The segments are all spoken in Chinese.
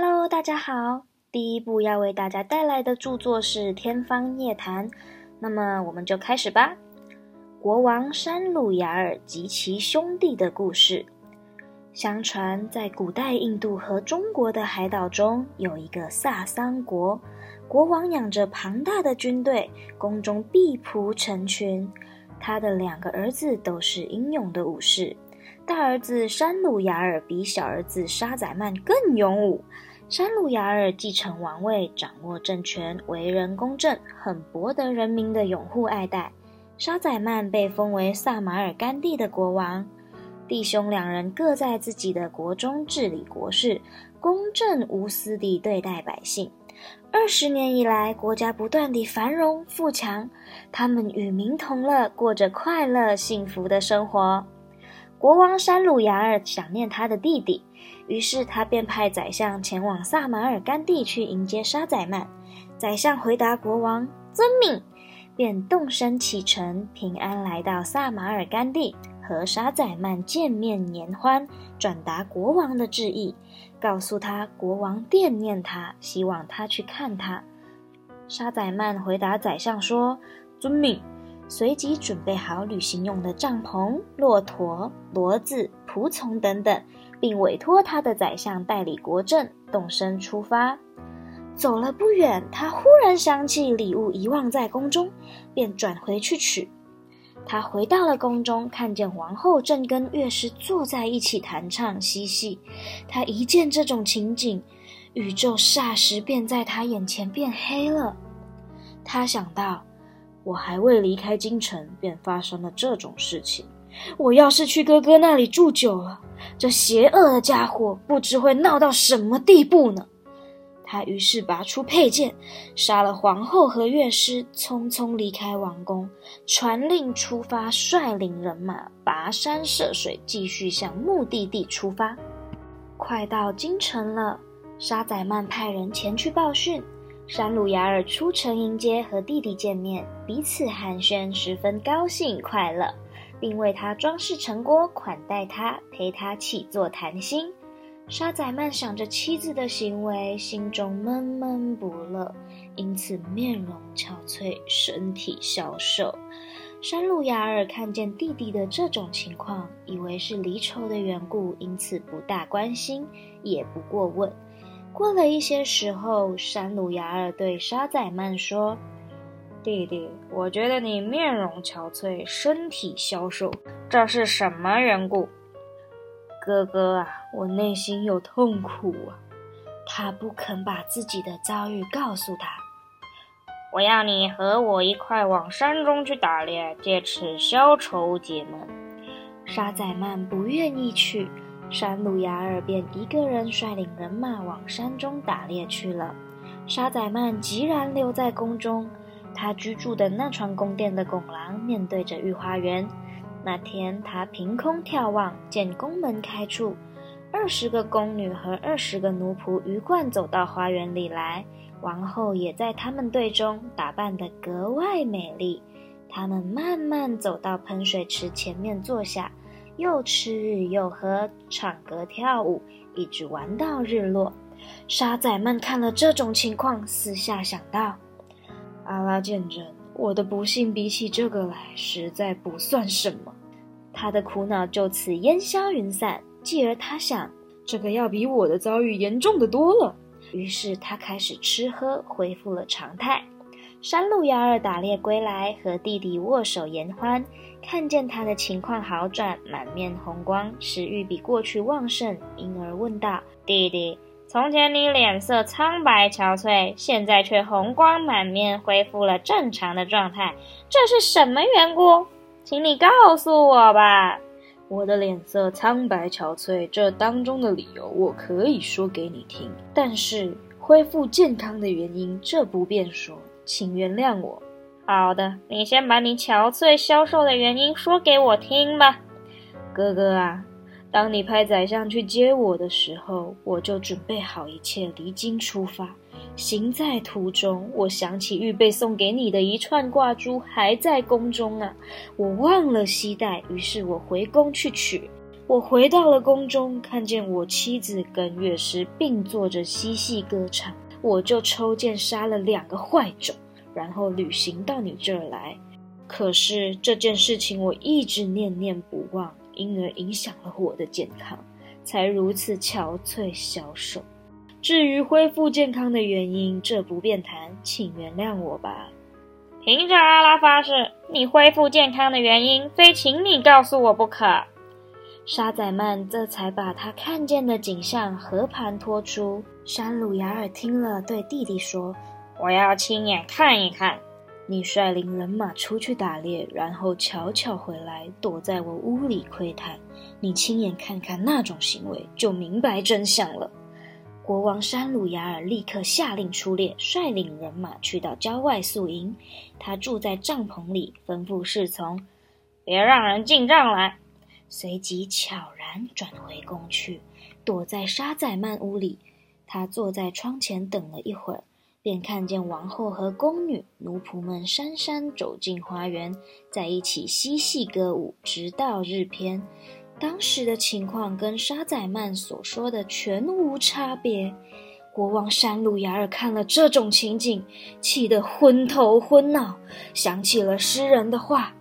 Hello，大家好。第一部要为大家带来的著作是《天方夜谭》，那么我们就开始吧。国王山鲁雅尔及其兄弟的故事。相传，在古代印度和中国的海岛中，有一个萨桑国，国王养着庞大的军队，宫中婢仆成群。他的两个儿子都是英勇的武士。大儿子山鲁雅尔比小儿子沙宰曼更勇武。山鲁雅尔继承王位，掌握政权，为人公正，很博得人民的拥护爱戴。沙宰曼被封为萨马尔甘地的国王。弟兄两人各在自己的国中治理国事，公正无私地对待百姓。二十年以来，国家不断地繁荣富强，他们与民同乐，过着快乐幸福的生活。国王山鲁雅尔想念他的弟弟，于是他便派宰相前往萨马尔甘地去迎接沙宰曼。宰相回答国王：“遵命。”便动身启程，平安来到萨马尔甘地，和沙宰曼见面言欢，转达国王的致意，告诉他国王惦念他，希望他去看他。沙宰曼回答宰相说：“遵命。”随即准备好旅行用的帐篷、骆驼、骡子、仆从等等，并委托他的宰相代理国政，动身出发。走了不远，他忽然想起礼物遗忘在宫中，便转回去取。他回到了宫中，看见王后正跟乐师坐在一起弹唱嬉戏。他一见这种情景，宇宙霎时便在他眼前变黑了。他想到。我还未离开京城，便发生了这种事情。我要是去哥哥那里住久了，这邪恶的家伙不知会闹到什么地步呢？他于是拔出佩剑，杀了皇后和乐师，匆匆离开王宫，传令出发，率领人马跋山涉水，继续向目的地出发。快到京城了，沙宰曼派人前去报讯。山鲁雅尔出城迎接和弟弟见面，彼此寒暄，十分高兴快乐，并为他装饰成果，款待他，陪他起坐谈心。沙宰曼想着妻子的行为，心中闷闷不乐，因此面容憔悴，身体消瘦。山鲁雅尔看见弟弟的这种情况，以为是离愁的缘故，因此不大关心，也不过问。过了一些时候，山鲁雅尔对沙宰曼说：“弟弟，我觉得你面容憔悴，身体消瘦，这是什么缘故？”哥哥啊，我内心有痛苦啊。他不肯把自己的遭遇告诉他。我要你和我一块往山中去打猎，借此消愁解闷。沙宰曼不愿意去。山鲁雅尔便一个人率领人马往山中打猎去了。沙宰曼急然留在宫中。他居住的那幢宫殿的拱廊面对着御花园。那天，他凭空眺望，见宫门开处，二十个宫女和二十个奴仆鱼贯走到花园里来。王后也在他们队中，打扮得格外美丽。他们慢慢走到喷水池前面坐下。又吃又喝，唱歌跳舞，一直玩到日落。沙仔们看了这种情况，私下想到：阿拉见证，我的不幸比起这个来，实在不算什么。他的苦恼就此烟消云散。继而他想，这个要比我的遭遇严重的多了。于是他开始吃喝，恢复了常态。山路幺二打猎归来，和弟弟握手言欢。看见他的情况好转，满面红光，食欲比过去旺盛，因而问道：“弟弟，从前你脸色苍白憔悴，现在却红光满面，恢复了正常的状态，这是什么缘故？请你告诉我吧。”我的脸色苍白憔悴，这当中的理由我可以说给你听，但是恢复健康的原因，这不便说。请原谅我。好的，你先把你憔悴消瘦的原因说给我听吧，哥哥啊。当你派宰相去接我的时候，我就准备好一切，离京出发。行在途中，我想起预备送给你的一串挂珠还在宫中啊，我忘了携带，于是我回宫去取。我回到了宫中，看见我妻子跟乐师并坐着嬉戏歌唱，我就抽剑杀了两个坏种，然后旅行到你这儿来。可是这件事情我一直念念不忘，因而影响了我的健康，才如此憔悴消瘦。至于恢复健康的原因，这不便谈，请原谅我吧。凭着阿拉发誓，你恢复健康的原因，非请你告诉我不可。沙宰曼这才把他看见的景象和盘托出。山鲁雅尔听了，对弟弟说：“我要亲眼看一看。你率领人马出去打猎，然后悄悄回来，躲在我屋里窥探。你亲眼看看那种行为，就明白真相了。”国王山鲁雅尔立刻下令出猎，率领人马去到郊外宿营。他住在帐篷里，吩咐侍从：“别让人进帐来。”随即悄然转回宫去，躲在沙宰曼屋里。他坐在窗前等了一会儿，便看见王后和宫女、奴仆们姗姗走进花园，在一起嬉戏歌舞，直到日偏。当时的情况跟沙宰曼所说的全无差别。国王山鲁雅尔看了这种情景，气得昏头昏脑，想起了诗人的话：“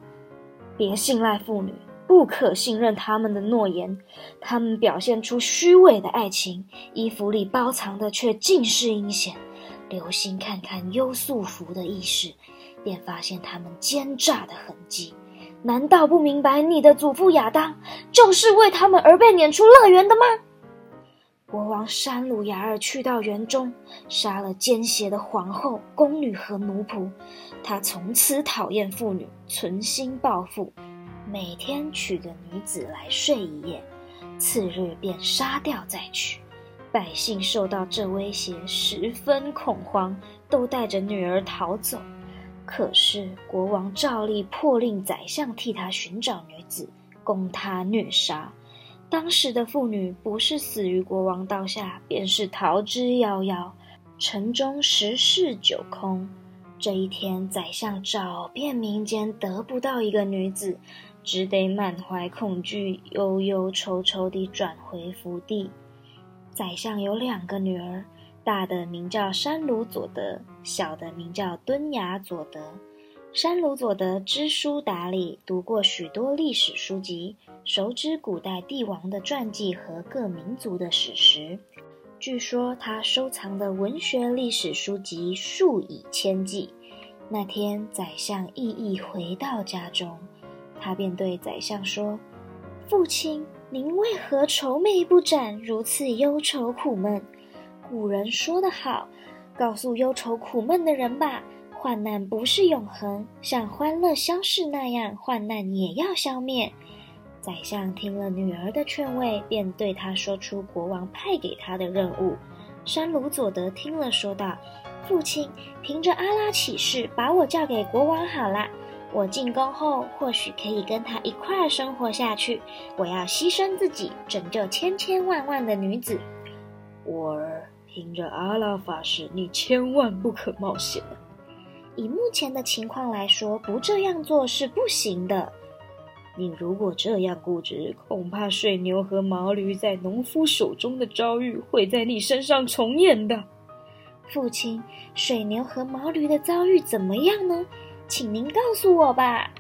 别信赖妇女。”不可信任他们的诺言，他们表现出虚伪的爱情，衣服里包藏的却尽是阴险。留心看看优素福的意识，便发现他们奸诈的痕迹。难道不明白你的祖父亚当就是为他们而被撵出乐园的吗？国王山鲁雅尔去到园中，杀了奸邪的皇后、宫女和奴仆。他从此讨厌妇女，存心报复。每天娶个女子来睡一夜，次日便杀掉再娶。百姓受到这威胁，十分恐慌，都带着女儿逃走。可是国王照例破令宰相替他寻找女子，供他虐杀。当时的妇女不是死于国王刀下，便是逃之夭夭。城中十室九空。这一天，宰相找遍民间，得不到一个女子。只得满怀恐惧，忧忧愁愁地转回福地。宰相有两个女儿，大的名叫山鲁佐德，小的名叫敦雅佐德。山鲁佐德知书达理，读过许多历史书籍，熟知古代帝王的传记和各民族的史实。据说他收藏的文学历史书籍数以千计。那天，宰相意意回到家中。他便对宰相说：“父亲，您为何愁眉不展，如此忧愁苦闷？古人说得好，告诉忧愁苦闷的人吧，患难不是永恒，像欢乐消逝那样，患难也要消灭。”宰相听了女儿的劝慰，便对她说出国王派给他的任务。山鲁佐德听了，说道：“父亲，凭着阿拉启示，把我交给国王好了。”我进宫后，或许可以跟他一块儿生活下去。我要牺牲自己，拯救千千万万的女子。我儿，凭着阿拉发誓，你千万不可冒险。以目前的情况来说，不这样做是不行的。你如果这样固执，恐怕水牛和毛驴在农夫手中的遭遇会在你身上重演的。父亲，水牛和毛驴的遭遇怎么样呢？请您告诉我吧。